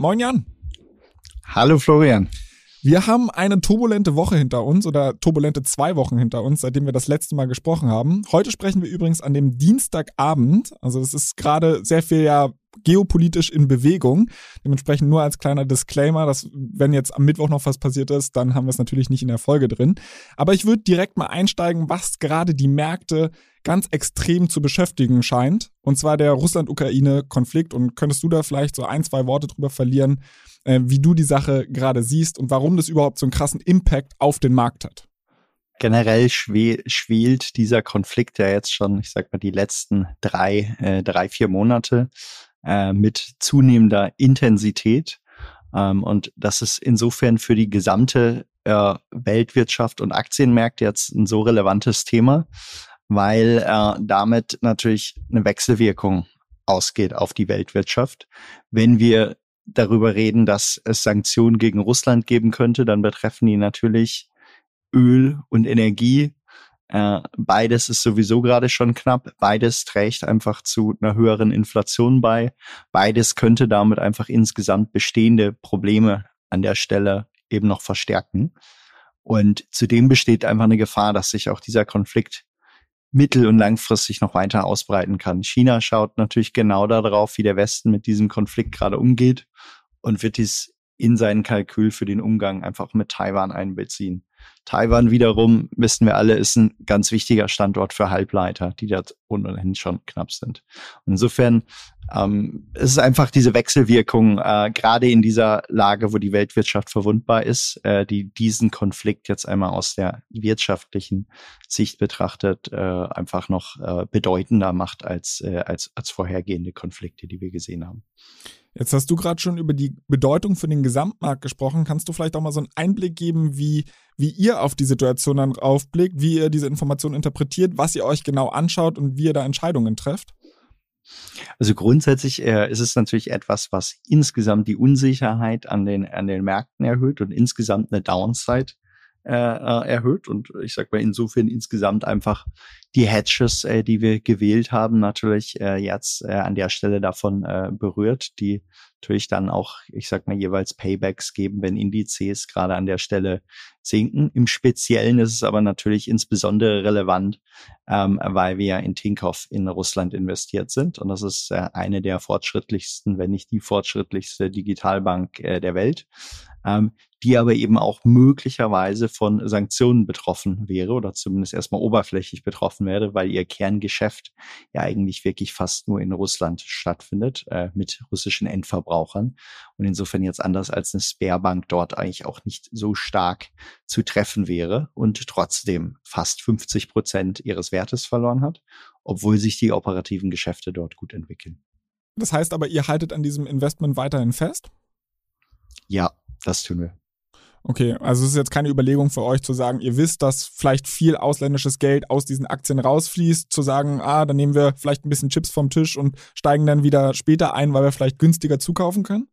Moin Jan. Hallo Florian. Wir haben eine turbulente Woche hinter uns oder turbulente zwei Wochen hinter uns, seitdem wir das letzte Mal gesprochen haben. Heute sprechen wir übrigens an dem Dienstagabend. Also es ist gerade sehr viel ja geopolitisch in Bewegung. Dementsprechend nur als kleiner Disclaimer, dass wenn jetzt am Mittwoch noch was passiert ist, dann haben wir es natürlich nicht in der Folge drin. Aber ich würde direkt mal einsteigen, was gerade die Märkte ganz extrem zu beschäftigen scheint. Und zwar der Russland-Ukraine-Konflikt. Und könntest du da vielleicht so ein, zwei Worte drüber verlieren, äh, wie du die Sache gerade siehst und warum das überhaupt so einen krassen Impact auf den Markt hat? generell schwelt dieser Konflikt ja jetzt schon, ich sag mal, die letzten drei, äh, drei, vier Monate äh, mit zunehmender Intensität. Ähm, und das ist insofern für die gesamte äh, Weltwirtschaft und Aktienmärkte jetzt ein so relevantes Thema, weil äh, damit natürlich eine Wechselwirkung ausgeht auf die Weltwirtschaft. Wenn wir darüber reden, dass es Sanktionen gegen Russland geben könnte, dann betreffen die natürlich Öl und Energie, äh, beides ist sowieso gerade schon knapp. Beides trägt einfach zu einer höheren Inflation bei. Beides könnte damit einfach insgesamt bestehende Probleme an der Stelle eben noch verstärken. Und zudem besteht einfach eine Gefahr, dass sich auch dieser Konflikt mittel- und langfristig noch weiter ausbreiten kann. China schaut natürlich genau darauf, wie der Westen mit diesem Konflikt gerade umgeht und wird dies in seinen Kalkül für den Umgang einfach mit Taiwan einbeziehen. Taiwan wiederum, wissen wir alle, ist ein ganz wichtiger Standort für Halbleiter, die dort ohnehin schon knapp sind. Und insofern ähm, es ist einfach diese Wechselwirkung, äh, gerade in dieser Lage, wo die Weltwirtschaft verwundbar ist, äh, die diesen Konflikt jetzt einmal aus der wirtschaftlichen Sicht betrachtet, äh, einfach noch äh, bedeutender macht als, äh, als, als vorhergehende Konflikte, die wir gesehen haben. Jetzt hast du gerade schon über die Bedeutung für den Gesamtmarkt gesprochen. Kannst du vielleicht auch mal so einen Einblick geben, wie, wie ihr auf die Situation dann aufblickt, wie ihr diese Informationen interpretiert, was ihr euch genau anschaut und wie ihr da Entscheidungen trefft? Also grundsätzlich äh, ist es natürlich etwas, was insgesamt die Unsicherheit an den, an den Märkten erhöht und insgesamt eine Downside äh, äh, erhöht. Und ich sag mal insofern insgesamt einfach die Hedges, äh, die wir gewählt haben, natürlich äh, jetzt äh, an der Stelle davon äh, berührt, die natürlich dann auch, ich sag mal, jeweils Paybacks geben, wenn Indizes gerade an der Stelle sinken. Im Speziellen ist es aber natürlich insbesondere relevant, ähm, weil wir ja in Tinkoff in Russland investiert sind. Und das ist äh, eine der fortschrittlichsten, wenn nicht die fortschrittlichste Digitalbank äh, der Welt ähm, die aber eben auch möglicherweise von Sanktionen betroffen wäre oder zumindest erstmal oberflächlich betroffen wäre, weil ihr Kerngeschäft ja eigentlich wirklich fast nur in Russland stattfindet äh, mit russischen Endverbrauchern und insofern jetzt anders als eine Sperrbank dort eigentlich auch nicht so stark zu treffen wäre und trotzdem fast 50 Prozent ihres Wertes verloren hat, obwohl sich die operativen Geschäfte dort gut entwickeln. Das heißt aber, ihr haltet an diesem Investment weiterhin fest? Ja, das tun wir. Okay, also es ist jetzt keine Überlegung für euch zu sagen, ihr wisst, dass vielleicht viel ausländisches Geld aus diesen Aktien rausfließt, zu sagen, ah, dann nehmen wir vielleicht ein bisschen Chips vom Tisch und steigen dann wieder später ein, weil wir vielleicht günstiger zukaufen können?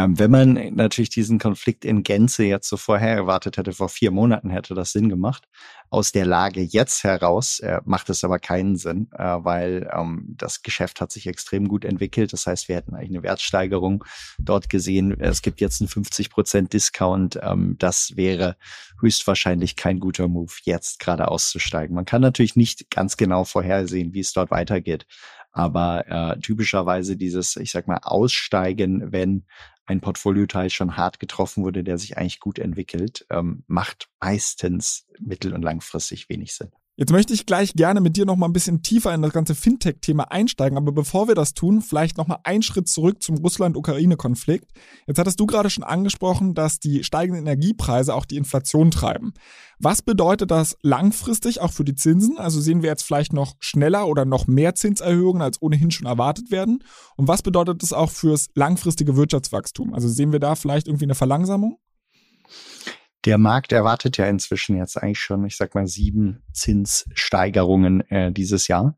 Ähm, wenn man natürlich diesen Konflikt in Gänze jetzt so vorher erwartet hätte, vor vier Monaten hätte das Sinn gemacht. Aus der Lage jetzt heraus äh, macht es aber keinen Sinn, äh, weil ähm, das Geschäft hat sich extrem gut entwickelt. Das heißt, wir hätten eigentlich eine Wertsteigerung dort gesehen. Es gibt jetzt einen 50 Prozent Discount. Ähm, das wäre höchstwahrscheinlich kein guter Move, jetzt gerade auszusteigen. Man kann natürlich nicht ganz genau vorhersehen, wie es dort weitergeht. Aber äh, typischerweise dieses, ich sag mal, Aussteigen, wenn ein Portfolioteil schon hart getroffen wurde, der sich eigentlich gut entwickelt, ähm, macht meistens mittel- und langfristig wenig Sinn. Jetzt möchte ich gleich gerne mit dir noch mal ein bisschen tiefer in das ganze Fintech-Thema einsteigen, aber bevor wir das tun, vielleicht noch mal einen Schritt zurück zum Russland-Ukraine-Konflikt. Jetzt hattest du gerade schon angesprochen, dass die steigenden Energiepreise auch die Inflation treiben. Was bedeutet das langfristig auch für die Zinsen? Also sehen wir jetzt vielleicht noch schneller oder noch mehr Zinserhöhungen, als ohnehin schon erwartet werden? Und was bedeutet das auch fürs langfristige Wirtschaftswachstum? Also sehen wir da vielleicht irgendwie eine Verlangsamung? Der Markt erwartet ja inzwischen jetzt eigentlich schon, ich sag mal, sieben Zinssteigerungen äh, dieses Jahr.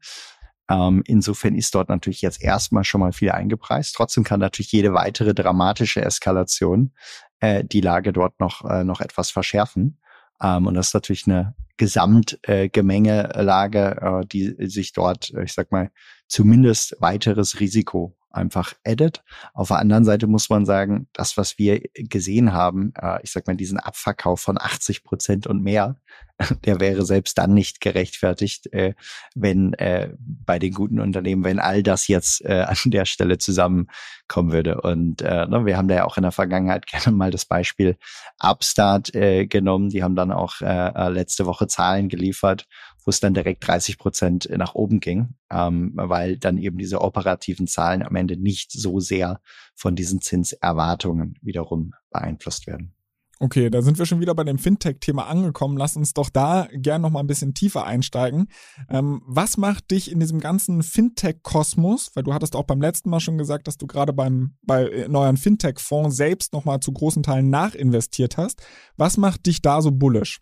Ähm, insofern ist dort natürlich jetzt erstmal schon mal viel eingepreist. Trotzdem kann natürlich jede weitere dramatische Eskalation äh, die Lage dort noch, äh, noch etwas verschärfen. Ähm, und das ist natürlich eine Gesamtgemengelage, äh, die sich dort, äh, ich sag mal, zumindest weiteres Risiko einfach addet. Auf der anderen Seite muss man sagen, das, was wir gesehen haben, äh, ich sag mal, diesen Abverkauf von 80 Prozent und mehr, der wäre selbst dann nicht gerechtfertigt, äh, wenn äh, bei den guten Unternehmen, wenn all das jetzt an der Stelle zusammenkommen würde. Und ne, wir haben da ja auch in der Vergangenheit gerne mal das Beispiel Upstart genommen. Die haben dann auch letzte Woche Zahlen geliefert, wo es dann direkt 30 Prozent nach oben ging, ähm, weil dann eben diese operativen Zahlen am Ende nicht so sehr von diesen Zinserwartungen wiederum beeinflusst werden. Okay, da sind wir schon wieder bei dem Fintech-Thema angekommen. Lass uns doch da gern noch mal ein bisschen tiefer einsteigen. Ähm, was macht dich in diesem ganzen Fintech-Kosmos, weil du hattest auch beim letzten Mal schon gesagt, dass du gerade beim bei neuen Fintech-Fonds selbst noch mal zu großen Teilen nachinvestiert hast. Was macht dich da so bullish?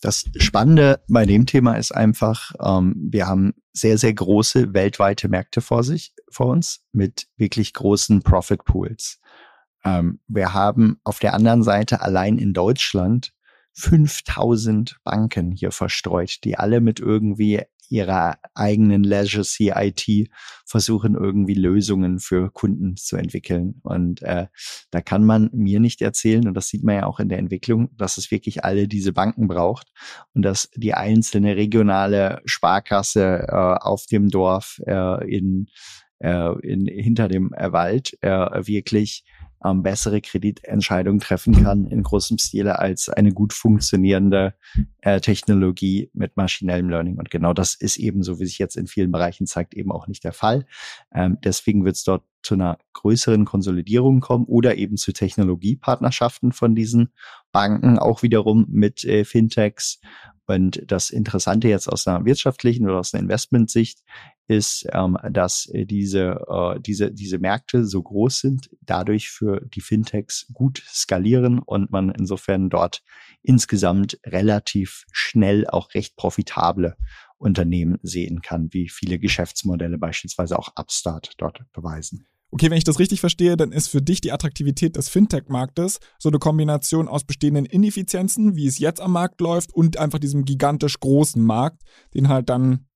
Das Spannende bei dem Thema ist einfach, ähm, wir haben sehr, sehr große weltweite Märkte vor sich, vor uns, mit wirklich großen Profit Pools. Ähm, wir haben auf der anderen Seite allein in Deutschland 5000 Banken hier verstreut, die alle mit irgendwie ihrer eigenen Legacy IT versuchen irgendwie Lösungen für Kunden zu entwickeln. Und äh, da kann man mir nicht erzählen, und das sieht man ja auch in der Entwicklung, dass es wirklich alle diese Banken braucht und dass die einzelne regionale Sparkasse äh, auf dem Dorf äh, in, äh, in hinter dem Wald äh, wirklich ähm, bessere Kreditentscheidungen treffen kann in großem Stile als eine gut funktionierende äh, Technologie mit maschinellem Learning. Und genau das ist eben so, wie sich jetzt in vielen Bereichen zeigt, eben auch nicht der Fall. Ähm, deswegen wird es dort zu einer größeren Konsolidierung kommen oder eben zu Technologiepartnerschaften von diesen Banken, auch wiederum mit äh, Fintechs. Und das Interessante jetzt aus einer wirtschaftlichen oder aus einer Investmentsicht ist, ähm, dass äh, diese, äh, diese, diese Märkte so groß sind, dadurch für die Fintechs gut skalieren und man insofern dort insgesamt relativ schnell auch recht profitable Unternehmen sehen kann, wie viele Geschäftsmodelle beispielsweise auch Upstart dort beweisen. Okay, wenn ich das richtig verstehe, dann ist für dich die Attraktivität des Fintech-Marktes so eine Kombination aus bestehenden Ineffizienzen, wie es jetzt am Markt läuft, und einfach diesem gigantisch großen Markt, den halt dann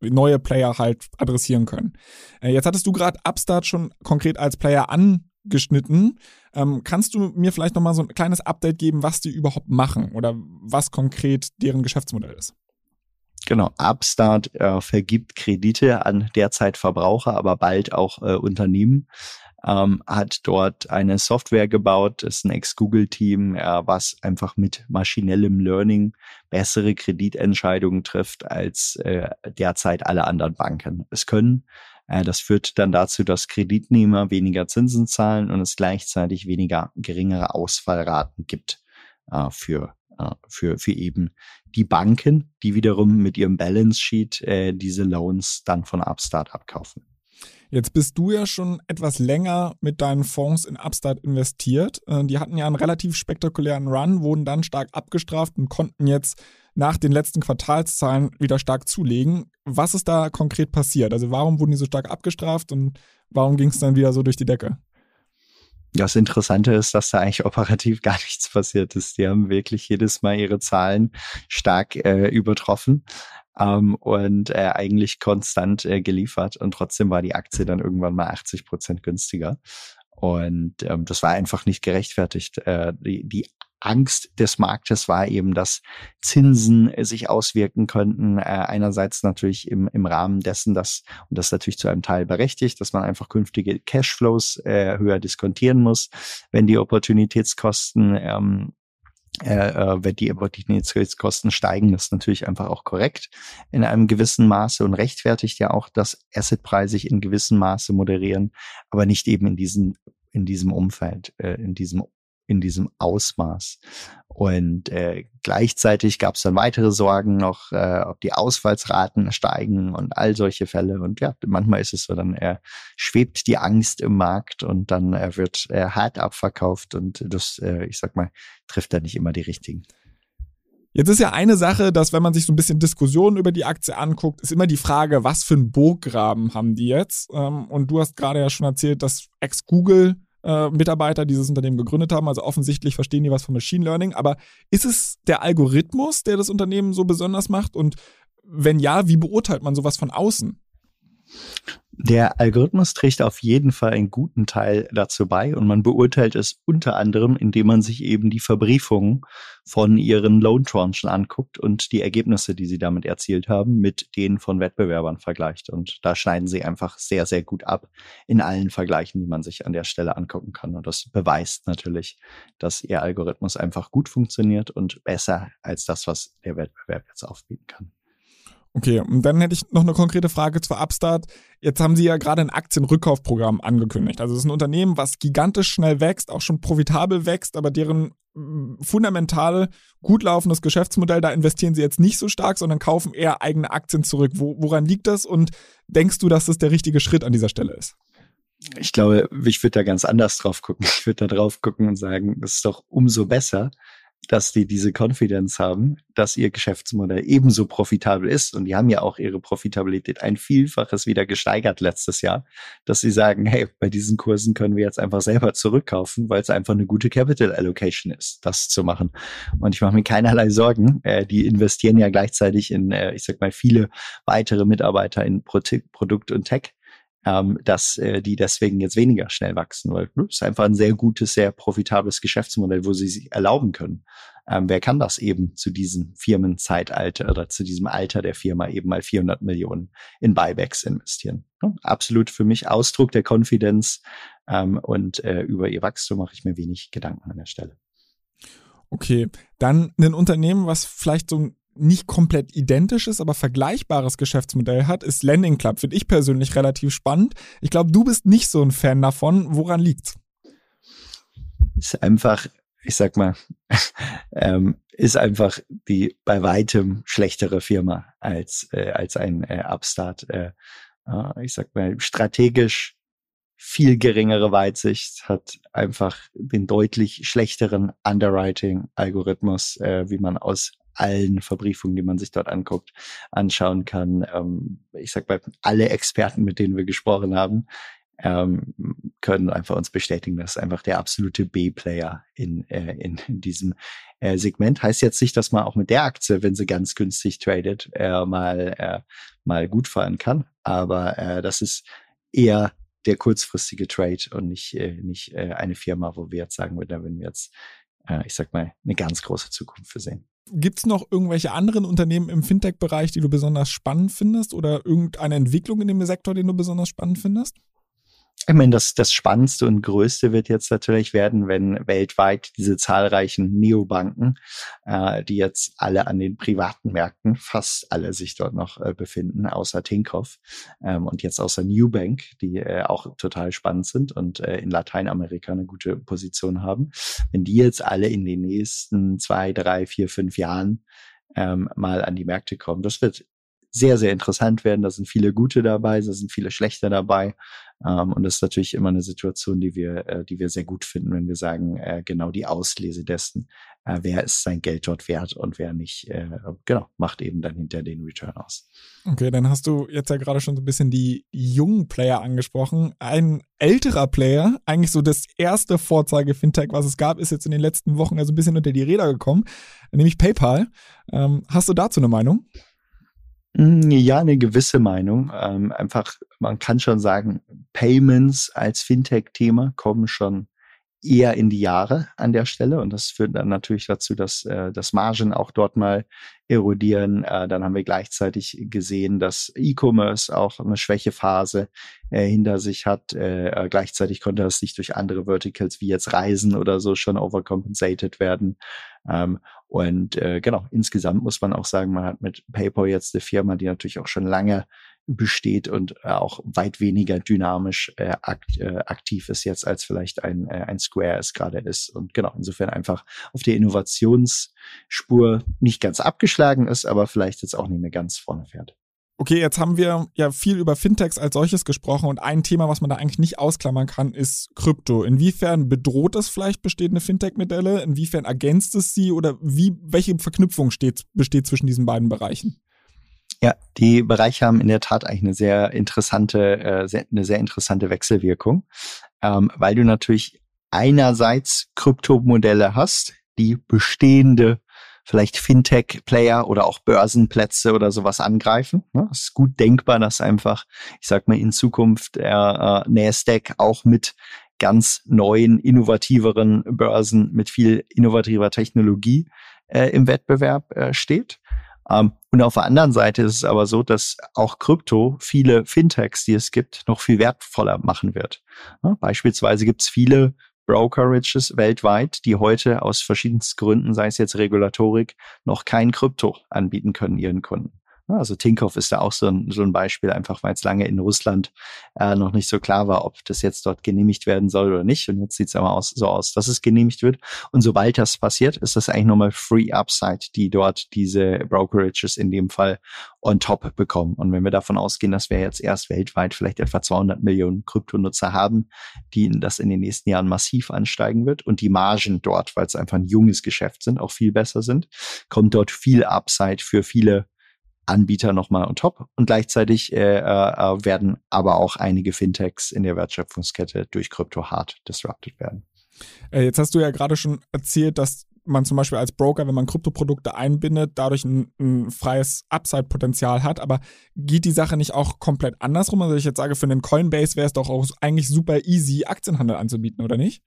neue Player halt adressieren können. Äh, jetzt hattest du gerade Upstart schon konkret als Player angeschnitten. Ähm, kannst du mir vielleicht nochmal so ein kleines Update geben, was die überhaupt machen oder was konkret deren Geschäftsmodell ist? Genau, Upstart äh, vergibt Kredite an derzeit Verbraucher, aber bald auch äh, Unternehmen ähm, hat dort eine Software gebaut, das ist ein Ex-Google-Team, äh, was einfach mit maschinellem Learning bessere Kreditentscheidungen trifft als äh, derzeit alle anderen Banken es können. Äh, das führt dann dazu, dass Kreditnehmer weniger Zinsen zahlen und es gleichzeitig weniger geringere Ausfallraten gibt äh, für äh, für, für eben die Banken, die wiederum mit ihrem Balance Sheet äh, diese Loans dann von Upstart abkaufen. Jetzt bist du ja schon etwas länger mit deinen Fonds in Upstart investiert. Äh, die hatten ja einen relativ spektakulären Run, wurden dann stark abgestraft und konnten jetzt nach den letzten Quartalszahlen wieder stark zulegen. Was ist da konkret passiert? Also warum wurden die so stark abgestraft und warum ging es dann wieder so durch die Decke? Das Interessante ist, dass da eigentlich operativ gar nichts passiert ist. Die haben wirklich jedes Mal ihre Zahlen stark äh, übertroffen ähm, und äh, eigentlich konstant äh, geliefert und trotzdem war die Aktie dann irgendwann mal 80 Prozent günstiger. Und ähm, das war einfach nicht gerechtfertigt. Äh, die, die Angst des Marktes war eben, dass Zinsen äh, sich auswirken könnten. Äh, einerseits natürlich im, im Rahmen dessen, dass, und das natürlich zu einem Teil berechtigt, dass man einfach künftige Cashflows äh, höher diskontieren muss, wenn die Opportunitätskosten ähm, äh, äh wenn die Opportunitätskosten steigen, ist natürlich einfach auch korrekt in einem gewissen Maße und rechtfertigt ja auch, dass Assetpreise sich in gewissem Maße moderieren, aber nicht eben in diesem in diesem Umfeld, äh, in diesem in diesem Ausmaß. Und äh, gleichzeitig gab es dann weitere Sorgen noch, äh, ob die Ausfallsraten steigen und all solche Fälle. Und ja, manchmal ist es so, dann äh, schwebt die Angst im Markt und dann äh, wird äh, hart abverkauft und das, äh, ich sag mal, trifft da nicht immer die richtigen. Jetzt ist ja eine Sache, dass wenn man sich so ein bisschen Diskussionen über die Aktie anguckt, ist immer die Frage, was für einen Burggraben haben die jetzt? Ähm, und du hast gerade ja schon erzählt, dass ex-Google äh, Mitarbeiter dieses Unternehmen gegründet haben. Also offensichtlich verstehen die was von Machine Learning. Aber ist es der Algorithmus, der das Unternehmen so besonders macht? Und wenn ja, wie beurteilt man sowas von außen? Der Algorithmus trägt auf jeden Fall einen guten Teil dazu bei und man beurteilt es unter anderem, indem man sich eben die Verbriefungen von ihren Loan Tranchen anguckt und die Ergebnisse, die sie damit erzielt haben, mit denen von Wettbewerbern vergleicht. Und da schneiden sie einfach sehr, sehr gut ab in allen Vergleichen, die man sich an der Stelle angucken kann. Und das beweist natürlich, dass ihr Algorithmus einfach gut funktioniert und besser als das, was der Wettbewerb jetzt aufbieten kann. Okay, und dann hätte ich noch eine konkrete Frage zur Upstart. Jetzt haben Sie ja gerade ein Aktienrückkaufprogramm angekündigt. Also es ist ein Unternehmen, was gigantisch schnell wächst, auch schon profitabel wächst, aber deren mm, fundamental gut laufendes Geschäftsmodell, da investieren Sie jetzt nicht so stark, sondern kaufen eher eigene Aktien zurück. Wo, woran liegt das und denkst du, dass das der richtige Schritt an dieser Stelle ist? Ich glaube, ich würde da ganz anders drauf gucken. Ich würde da drauf gucken und sagen, das ist doch umso besser, dass die diese Confidence haben, dass ihr Geschäftsmodell ebenso profitabel ist. Und die haben ja auch ihre Profitabilität ein Vielfaches wieder gesteigert letztes Jahr, dass sie sagen, hey, bei diesen Kursen können wir jetzt einfach selber zurückkaufen, weil es einfach eine gute Capital Allocation ist, das zu machen. Und ich mache mir keinerlei Sorgen. Äh, die investieren ja gleichzeitig in, äh, ich sag mal, viele weitere Mitarbeiter in Pro Produkt und Tech ähm, dass äh, die deswegen jetzt weniger schnell wachsen, weil ne, ist einfach ein sehr gutes, sehr profitables Geschäftsmodell, wo sie sich erlauben können. Ähm, wer kann das eben zu diesem Firmenzeitalter oder zu diesem Alter der Firma eben mal 400 Millionen in Buybacks investieren? Ne? Absolut für mich Ausdruck der Konfidenz ähm, und äh, über ihr Wachstum mache ich mir wenig Gedanken an der Stelle. Okay, dann ein Unternehmen, was vielleicht so ein nicht komplett identisches, aber vergleichbares Geschäftsmodell hat, ist Landing Club. Finde ich persönlich relativ spannend. Ich glaube, du bist nicht so ein Fan davon. Woran liegt's? Ist einfach, ich sag mal, ähm, ist einfach die bei weitem schlechtere Firma als, äh, als ein äh, Upstart. Äh, ich sag mal, strategisch viel geringere Weitsicht, hat einfach den deutlich schlechteren Underwriting-Algorithmus, äh, wie man aus allen Verbriefungen, die man sich dort anguckt, anschauen kann. Ähm, ich sag mal, alle Experten, mit denen wir gesprochen haben, ähm, können einfach uns bestätigen, dass einfach der absolute B-Player in, äh, in, in diesem äh, Segment. Heißt jetzt nicht, dass man auch mit der Aktie, wenn sie ganz günstig tradet, äh, mal, äh, mal gut fahren kann. Aber äh, das ist eher der kurzfristige Trade und nicht, äh, nicht äh, eine Firma, wo wir jetzt sagen würden, wenn wir jetzt, äh, ich sag mal, eine ganz große Zukunft für sehen. Gibt es noch irgendwelche anderen Unternehmen im Fintech-Bereich, die du besonders spannend findest oder irgendeine Entwicklung in dem Sektor, den du besonders spannend findest? Ich meine, das, das Spannendste und Größte wird jetzt natürlich werden, wenn weltweit diese zahlreichen Neobanken, äh, die jetzt alle an den privaten Märkten, fast alle sich dort noch äh, befinden, außer Tinkoff ähm, und jetzt außer Newbank, die äh, auch total spannend sind und äh, in Lateinamerika eine gute Position haben. Wenn die jetzt alle in den nächsten zwei, drei, vier, fünf Jahren ähm, mal an die Märkte kommen, das wird sehr, sehr interessant werden. Da sind viele gute dabei, da sind viele schlechte dabei. Ähm, und das ist natürlich immer eine Situation, die wir, äh, die wir sehr gut finden, wenn wir sagen, äh, genau die Auslese dessen, äh, wer ist sein Geld dort wert und wer nicht, äh, genau, macht eben dann hinter den Return aus. Okay, dann hast du jetzt ja gerade schon so ein bisschen die jungen Player angesprochen. Ein älterer Player, eigentlich so das erste Vorzeige-Fintech, was es gab, ist jetzt in den letzten Wochen also ein bisschen unter die Räder gekommen, nämlich PayPal. Ähm, hast du dazu eine Meinung? Hm, ja, eine gewisse Meinung. Ähm, einfach, man kann schon sagen, Payments als Fintech-Thema kommen schon eher in die Jahre an der Stelle und das führt dann natürlich dazu, dass äh, das Margen auch dort mal erodieren. Äh, dann haben wir gleichzeitig gesehen, dass E-Commerce auch eine Schwächephase äh, hinter sich hat. Äh, äh, gleichzeitig konnte das nicht durch andere Verticals wie jetzt Reisen oder so schon overcompensated werden. Ähm, und äh, genau, insgesamt muss man auch sagen, man hat mit PayPal jetzt eine Firma, die natürlich auch schon lange besteht und äh, auch weit weniger dynamisch äh, akt, äh, aktiv ist jetzt als vielleicht ein, äh, ein Square es gerade ist. Und genau, insofern einfach auf der Innovationsspur nicht ganz abgeschlagen ist, aber vielleicht jetzt auch nicht mehr ganz vorne fährt. Okay, jetzt haben wir ja viel über Fintechs als solches gesprochen und ein Thema, was man da eigentlich nicht ausklammern kann, ist Krypto. Inwiefern bedroht es vielleicht bestehende Fintech-Modelle? Inwiefern ergänzt es sie oder wie, welche Verknüpfung steht, besteht zwischen diesen beiden Bereichen? Ja, die Bereiche haben in der Tat eigentlich eine sehr interessante, äh, sehr, eine sehr interessante Wechselwirkung, ähm, weil du natürlich einerseits Kryptomodelle hast, die bestehende vielleicht Fintech-Player oder auch Börsenplätze oder sowas angreifen. Ne? Es ist gut denkbar, dass einfach, ich sag mal, in Zukunft äh, äh, Nasdaq auch mit ganz neuen, innovativeren Börsen mit viel innovativer Technologie äh, im Wettbewerb äh, steht. Ähm, und auf der anderen Seite ist es aber so, dass auch Krypto viele Fintechs, die es gibt, noch viel wertvoller machen wird. Beispielsweise gibt es viele Brokerages weltweit, die heute aus verschiedensten Gründen, sei es jetzt Regulatorik, noch kein Krypto anbieten können ihren Kunden. Also Tinkoff ist da auch so ein, so ein Beispiel, einfach weil es lange in Russland äh, noch nicht so klar war, ob das jetzt dort genehmigt werden soll oder nicht. Und jetzt sieht es aber aus, so aus, dass es genehmigt wird. Und sobald das passiert, ist das eigentlich nochmal Free Upside, die dort diese Brokerages in dem Fall on top bekommen. Und wenn wir davon ausgehen, dass wir jetzt erst weltweit vielleicht etwa 200 Millionen Kryptonutzer haben, die das in den nächsten Jahren massiv ansteigen wird und die Margen dort, weil es einfach ein junges Geschäft sind, auch viel besser sind, kommt dort viel Upside für viele Anbieter nochmal on top. Und gleichzeitig äh, äh, werden aber auch einige Fintechs in der Wertschöpfungskette durch Krypto hart disrupted werden. Äh, jetzt hast du ja gerade schon erzählt, dass man zum Beispiel als Broker, wenn man Kryptoprodukte einbindet, dadurch ein, ein freies Upside-Potenzial hat. Aber geht die Sache nicht auch komplett andersrum? Also ich jetzt sage, für einen Coinbase wäre es doch auch eigentlich super easy, Aktienhandel anzubieten, oder nicht?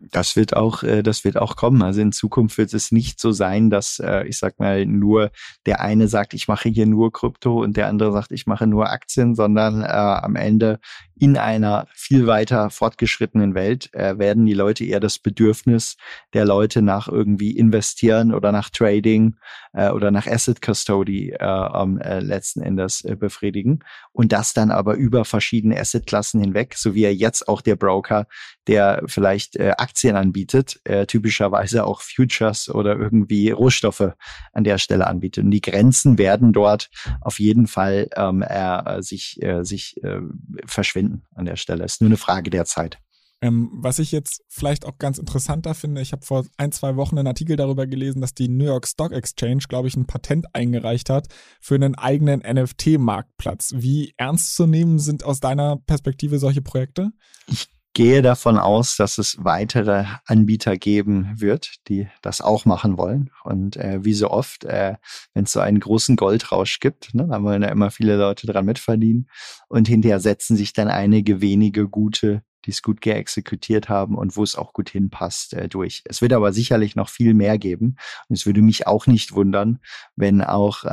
Das wird auch, äh, das wird auch kommen. Also in Zukunft wird es nicht so sein, dass äh, ich sag mal nur der eine sagt, ich mache hier nur Krypto und der andere sagt, ich mache nur Aktien, sondern äh, am Ende in einer viel weiter fortgeschrittenen Welt äh, werden die Leute eher das Bedürfnis der Leute nach irgendwie investieren oder nach Trading äh, oder nach Asset Custody äh, äh, letzten Endes äh, befriedigen und das dann aber über verschiedene Assetklassen hinweg, so wie er jetzt auch der Broker, der vielleicht äh, Aktien anbietet, äh, typischerweise auch Futures oder irgendwie Rohstoffe an der Stelle anbietet. Und die Grenzen werden dort auf jeden Fall ähm, äh, sich, äh, sich äh, verschwinden an der Stelle. Es ist nur eine Frage der Zeit. Ähm, was ich jetzt vielleicht auch ganz interessanter finde, ich habe vor ein, zwei Wochen einen Artikel darüber gelesen, dass die New York Stock Exchange, glaube ich, ein Patent eingereicht hat für einen eigenen NFT-Marktplatz. Wie ernst zu nehmen sind aus deiner Perspektive solche Projekte? Ich gehe davon aus, dass es weitere Anbieter geben wird, die das auch machen wollen. Und äh, wie so oft, äh, wenn es so einen großen Goldrausch gibt, ne, dann wollen ja immer viele Leute dran mitverdienen. Und hinterher setzen sich dann einige wenige gute, die es gut geexekutiert haben und wo es auch gut hinpasst, äh, durch. Es wird aber sicherlich noch viel mehr geben. Und es würde mich auch nicht wundern, wenn auch äh,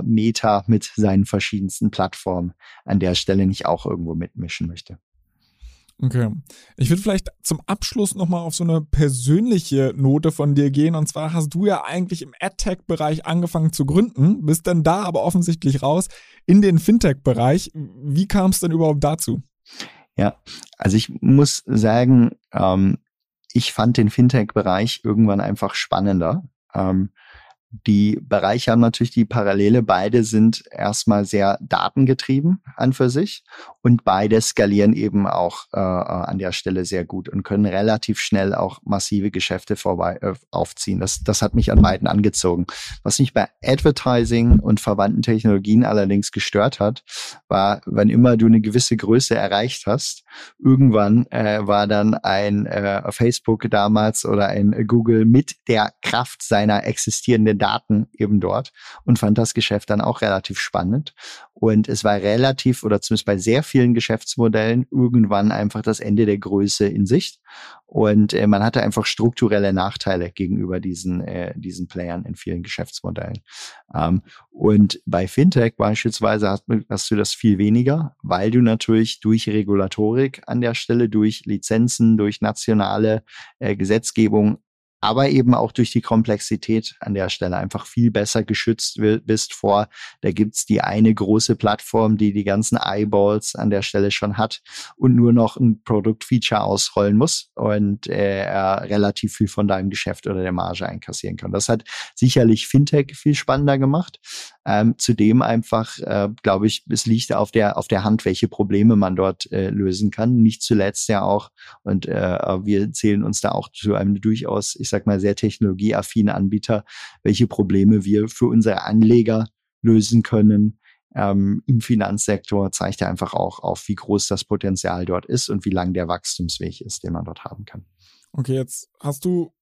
äh, Meta mit seinen verschiedensten Plattformen an der Stelle nicht auch irgendwo mitmischen möchte. Okay. Ich würde vielleicht zum Abschluss nochmal auf so eine persönliche Note von dir gehen. Und zwar hast du ja eigentlich im AdTech-Bereich angefangen zu gründen, bist dann da aber offensichtlich raus in den Fintech-Bereich. Wie kam es denn überhaupt dazu? Ja, also ich muss sagen, ähm, ich fand den Fintech-Bereich irgendwann einfach spannender. Ähm, die Bereiche haben natürlich die Parallele. Beide sind erstmal sehr datengetrieben an für sich und beide skalieren eben auch äh, an der Stelle sehr gut und können relativ schnell auch massive Geschäfte vorbei äh, aufziehen. Das, das hat mich an beiden angezogen. Was mich bei Advertising und verwandten Technologien allerdings gestört hat, war, wenn immer du eine gewisse Größe erreicht hast, irgendwann äh, war dann ein äh, Facebook damals oder ein Google mit der Kraft seiner existierenden Daten eben dort und fand das Geschäft dann auch relativ spannend Und es war relativ oder zumindest bei sehr vielen Geschäftsmodellen irgendwann einfach das Ende der Größe in Sicht. Und äh, man hatte einfach strukturelle Nachteile gegenüber diesen, äh, diesen Playern in vielen Geschäftsmodellen. Ähm, und bei Fintech beispielsweise hast, hast du das viel weniger, weil du natürlich durch Regulatorik an der Stelle, durch Lizenzen, durch nationale äh, Gesetzgebung aber eben auch durch die Komplexität an der Stelle einfach viel besser geschützt bist vor, da gibt's die eine große Plattform, die die ganzen Eyeballs an der Stelle schon hat und nur noch ein Produktfeature ausrollen muss und äh, relativ viel von deinem Geschäft oder der Marge einkassieren kann. Das hat sicherlich Fintech viel spannender gemacht. Ähm, zudem einfach, äh, glaube ich, es liegt auf der, auf der Hand, welche Probleme man dort äh, lösen kann. Nicht zuletzt ja auch, und äh, wir zählen uns da auch zu einem durchaus, ich sag mal, sehr technologieaffinen Anbieter, welche Probleme wir für unsere Anleger lösen können. Ähm, Im Finanzsektor zeigt er einfach auch auf, wie groß das Potenzial dort ist und wie lang der Wachstumsweg ist, den man dort haben kann. Okay, jetzt hast du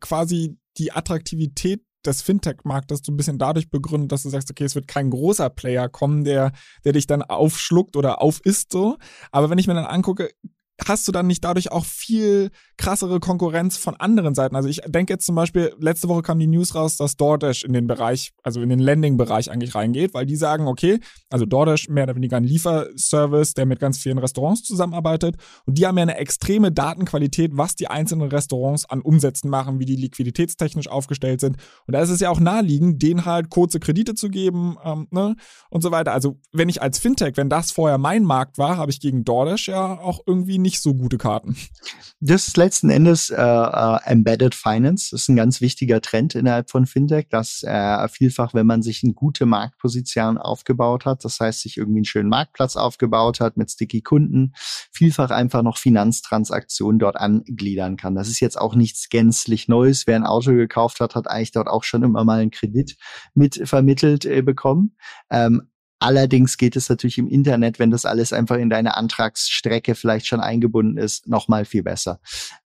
quasi die Attraktivität des Fintech-Marktes so ein bisschen dadurch begründet, dass du sagst, okay, es wird kein großer Player kommen, der, der dich dann aufschluckt oder aufisst so. Aber wenn ich mir dann angucke, hast du dann nicht dadurch auch viel krassere Konkurrenz von anderen Seiten? Also ich denke jetzt zum Beispiel, letzte Woche kam die News raus, dass DoorDash in den Bereich, also in den Landing-Bereich eigentlich reingeht, weil die sagen, okay, also DoorDash mehr oder weniger ein Lieferservice, der mit ganz vielen Restaurants zusammenarbeitet und die haben ja eine extreme Datenqualität, was die einzelnen Restaurants an Umsätzen machen, wie die liquiditätstechnisch aufgestellt sind. Und da ist es ja auch naheliegend, denen halt kurze Kredite zu geben ähm, ne, und so weiter. Also wenn ich als Fintech, wenn das vorher mein Markt war, habe ich gegen DoorDash ja auch irgendwie nicht so gute Karten. Das ist letzten Endes äh, äh, Embedded Finance. Das ist ein ganz wichtiger Trend innerhalb von Fintech, dass äh, vielfach, wenn man sich eine gute Marktposition aufgebaut hat, das heißt, sich irgendwie einen schönen Marktplatz aufgebaut hat mit sticky Kunden, vielfach einfach noch Finanztransaktionen dort angliedern kann. Das ist jetzt auch nichts gänzlich Neues. Wer ein Auto gekauft hat, hat eigentlich dort auch schon immer mal einen Kredit mit vermittelt äh, bekommen. Ähm, Allerdings geht es natürlich im Internet, wenn das alles einfach in deine Antragsstrecke vielleicht schon eingebunden ist, noch mal viel besser.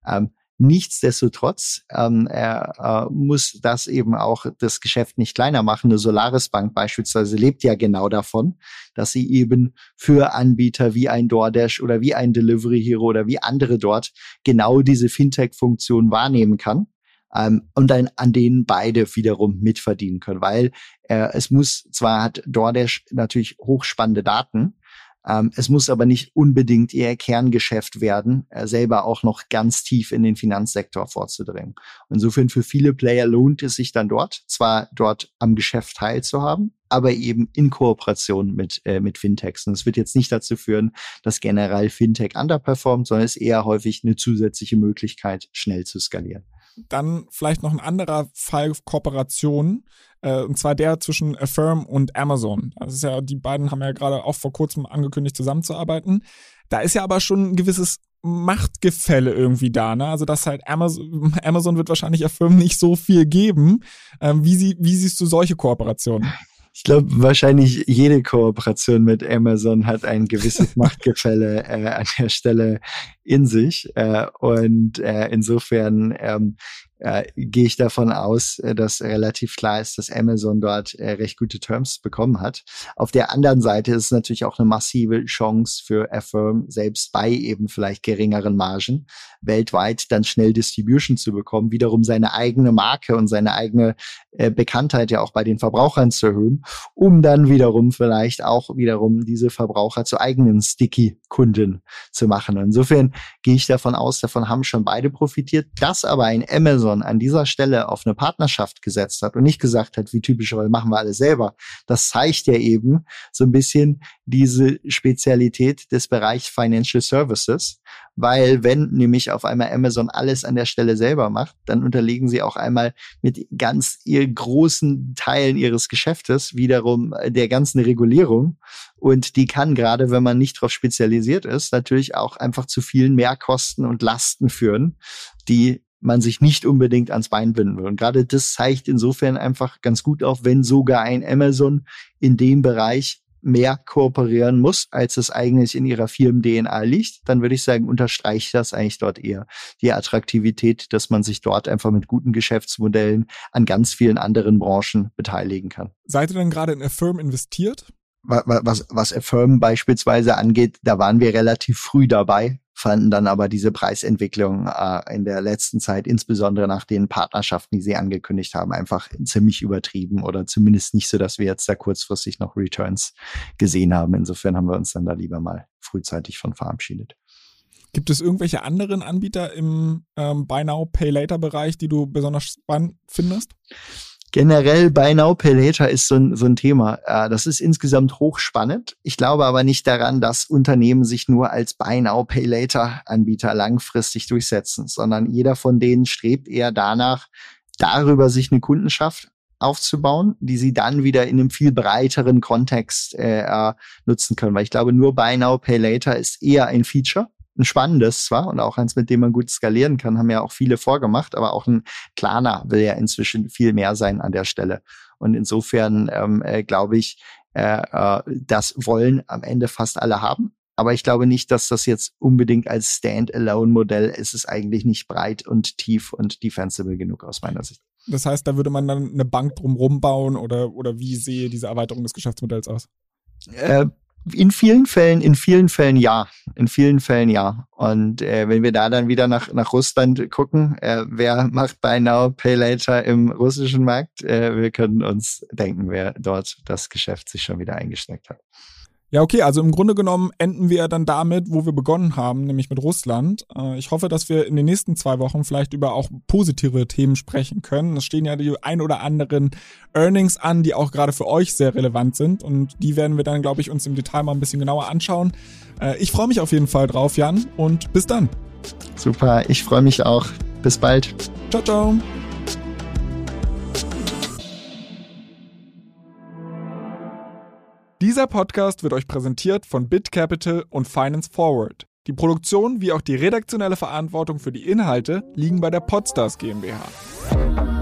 Ähm, Nichtsdestotrotz ähm, er, äh, muss das eben auch das Geschäft nicht kleiner machen. Eine Solaris Bank beispielsweise lebt ja genau davon, dass sie eben für Anbieter wie ein DoorDash oder wie ein Delivery Hero oder wie andere dort genau diese Fintech-Funktion wahrnehmen kann ähm, und dann an denen beide wiederum mitverdienen können, weil äh, es muss zwar hat DoorDash natürlich hochspannende Daten, ähm, es muss aber nicht unbedingt ihr Kerngeschäft werden, äh, selber auch noch ganz tief in den Finanzsektor vorzudringen. Insofern für viele Player lohnt es sich dann dort, zwar dort am Geschäft teilzuhaben, aber eben in Kooperation mit, äh, mit Fintechs. Und es wird jetzt nicht dazu führen, dass generell Fintech underperformt, sondern es ist eher häufig eine zusätzliche Möglichkeit, schnell zu skalieren. Dann vielleicht noch ein anderer Fall Kooperation, äh, und zwar der zwischen Affirm und Amazon. Das ist ja, die beiden haben ja gerade auch vor kurzem angekündigt, zusammenzuarbeiten. Da ist ja aber schon ein gewisses Machtgefälle irgendwie da, ne? Also dass halt Amazon, Amazon wird wahrscheinlich Affirm nicht so viel geben. Ähm, wie, sie, wie siehst du solche Kooperationen? Ich glaube, wahrscheinlich jede Kooperation mit Amazon hat ein gewisses Machtgefälle äh, an der Stelle in sich. Äh, und äh, insofern ähm, äh, gehe ich davon aus, äh, dass relativ klar ist, dass Amazon dort äh, recht gute Terms bekommen hat. Auf der anderen Seite ist es natürlich auch eine massive Chance für Affirm, selbst bei eben vielleicht geringeren Margen, weltweit dann schnell Distribution zu bekommen, wiederum seine eigene Marke und seine eigene äh, Bekanntheit ja auch bei den Verbrauchern zu erhöhen, um dann wiederum vielleicht auch wiederum diese Verbraucher zu eigenen Sticky-Kunden zu machen. Insofern gehe ich davon aus, davon haben schon beide profitiert. Dass aber ein Amazon an dieser Stelle auf eine Partnerschaft gesetzt hat und nicht gesagt hat, wie typischerweise machen wir alles selber, das zeigt ja eben so ein bisschen diese Spezialität des Bereichs Financial Services, weil wenn nämlich auf einmal Amazon alles an der Stelle selber macht, dann unterliegen sie auch einmal mit ganz ihr großen Teilen ihres Geschäftes wiederum der ganzen Regulierung. Und die kann gerade, wenn man nicht darauf spezialisiert ist, natürlich auch einfach zu vielen Mehrkosten und Lasten führen, die man sich nicht unbedingt ans Bein binden will. Und gerade das zeigt insofern einfach ganz gut auf, wenn sogar ein Amazon in dem Bereich mehr kooperieren muss, als es eigentlich in ihrer Firmen-DNA liegt, dann würde ich sagen, unterstreicht das eigentlich dort eher die Attraktivität, dass man sich dort einfach mit guten Geschäftsmodellen an ganz vielen anderen Branchen beteiligen kann. Seid ihr denn gerade in Affirm investiert? was, was Affirm beispielsweise angeht, da waren wir relativ früh dabei, fanden dann aber diese Preisentwicklung äh, in der letzten Zeit, insbesondere nach den Partnerschaften, die sie angekündigt haben, einfach ziemlich übertrieben oder zumindest nicht so, dass wir jetzt da kurzfristig noch Returns gesehen haben. Insofern haben wir uns dann da lieber mal frühzeitig von verabschiedet. Gibt es irgendwelche anderen Anbieter im ähm, Buy Now, Pay Later Bereich, die du besonders spannend findest? Generell Buy Now Pay Later ist so ein, so ein Thema. Äh, das ist insgesamt hochspannend. Ich glaube aber nicht daran, dass Unternehmen sich nur als Buy Now Pay Later Anbieter langfristig durchsetzen, sondern jeder von denen strebt eher danach, darüber sich eine Kundenschaft aufzubauen, die sie dann wieder in einem viel breiteren Kontext äh, äh nutzen können. Weil ich glaube, nur Buy Now Pay Later ist eher ein Feature ein spannendes zwar und auch eins, mit dem man gut skalieren kann, haben ja auch viele vorgemacht, aber auch ein Klarna will ja inzwischen viel mehr sein an der Stelle. Und insofern ähm, äh, glaube ich, äh, äh, das wollen am Ende fast alle haben. Aber ich glaube nicht, dass das jetzt unbedingt als Standalone-Modell ist. Es ist eigentlich nicht breit und tief und defensible genug aus meiner Sicht. Das heißt, da würde man dann eine Bank drumherum bauen oder, oder wie sehe diese Erweiterung des Geschäftsmodells aus? Äh, in vielen Fällen, in vielen Fällen ja. In vielen Fällen ja. Und äh, wenn wir da dann wieder nach, nach Russland gucken, äh, wer macht Buy Now, Pay Later im russischen Markt? Äh, wir können uns denken, wer dort das Geschäft sich schon wieder eingesteckt hat. Ja, okay, also im Grunde genommen enden wir dann damit, wo wir begonnen haben, nämlich mit Russland. Äh, ich hoffe, dass wir in den nächsten zwei Wochen vielleicht über auch positive Themen sprechen können. Es stehen ja die ein oder anderen Earnings an, die auch gerade für euch sehr relevant sind und die werden wir dann, glaube ich, uns im Detail mal ein bisschen genauer anschauen. Äh, ich freue mich auf jeden Fall drauf, Jan, und bis dann. Super, ich freue mich auch. Bis bald. Ciao, ciao. Dieser Podcast wird euch präsentiert von BitCapital und Finance Forward. Die Produktion wie auch die redaktionelle Verantwortung für die Inhalte liegen bei der Podstars GmbH.